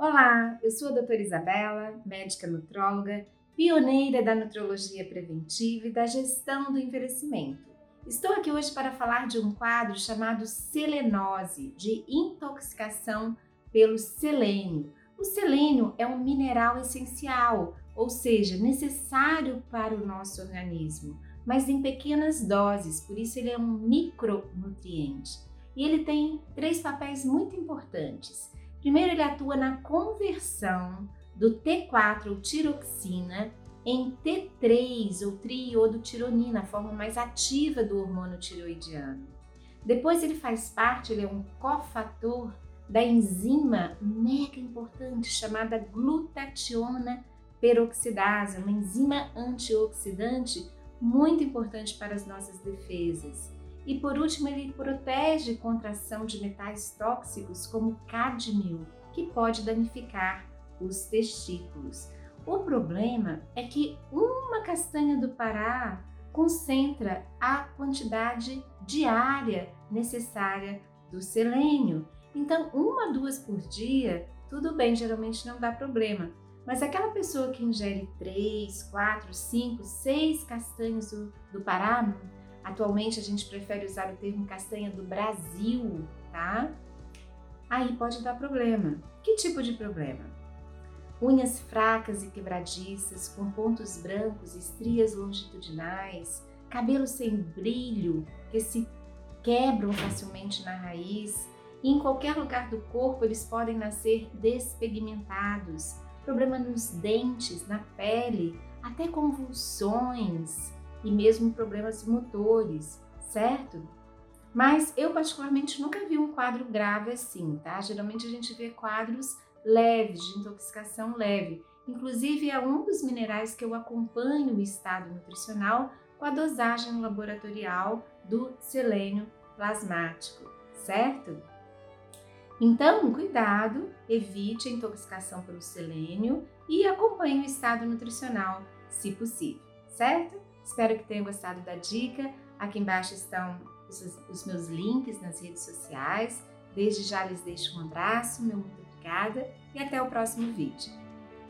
Olá, eu sou a doutora Isabela, médica nutróloga, pioneira da nutrologia preventiva e da gestão do envelhecimento. Estou aqui hoje para falar de um quadro chamado selenose, de intoxicação pelo selênio. O selênio é um mineral essencial, ou seja, necessário para o nosso organismo, mas em pequenas doses, por isso ele é um micronutriente. E ele tem três papéis muito importantes. Primeiro, ele atua na conversão do T4 ou tiroxina em T3 ou triiodotironina, a forma mais ativa do hormônio tiroidiano. Depois ele faz parte, ele é um cofator da enzima mega importante chamada glutationa peroxidase, uma enzima antioxidante muito importante para as nossas defesas. E por último, ele protege contra a ação de metais tóxicos como cádmio, que pode danificar os testículos. O problema é que uma castanha do Pará concentra a quantidade diária necessária do selênio. Então, uma, duas por dia, tudo bem, geralmente não dá problema. Mas aquela pessoa que ingere três, quatro, cinco, seis castanhas do, do Pará, Atualmente a gente prefere usar o termo castanha do Brasil, tá? Aí pode dar problema. Que tipo de problema? Unhas fracas e quebradiças, com pontos brancos, estrias longitudinais, cabelo sem brilho, que se quebram facilmente na raiz, e em qualquer lugar do corpo eles podem nascer despigmentados, problema nos dentes, na pele, até convulsões, e mesmo problemas motores, certo? Mas eu particularmente nunca vi um quadro grave assim, tá? Geralmente a gente vê quadros leves, de intoxicação leve. Inclusive é um dos minerais que eu acompanho o estado nutricional com a dosagem laboratorial do selênio plasmático, certo? Então, cuidado, evite a intoxicação pelo selênio e acompanhe o estado nutricional, se possível, certo? Espero que tenham gostado da dica. Aqui embaixo estão os, meus links nas redes sociais. Desde já lhes deixo um abraço, meu muito obrigada e até o próximo vídeo.